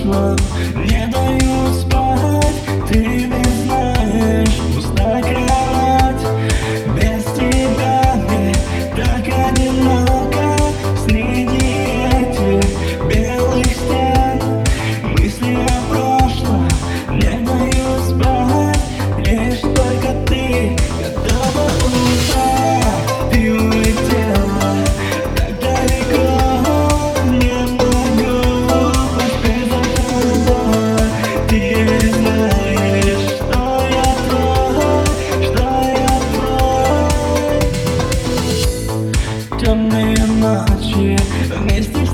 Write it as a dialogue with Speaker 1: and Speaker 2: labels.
Speaker 1: Englishman темные ночи Вместе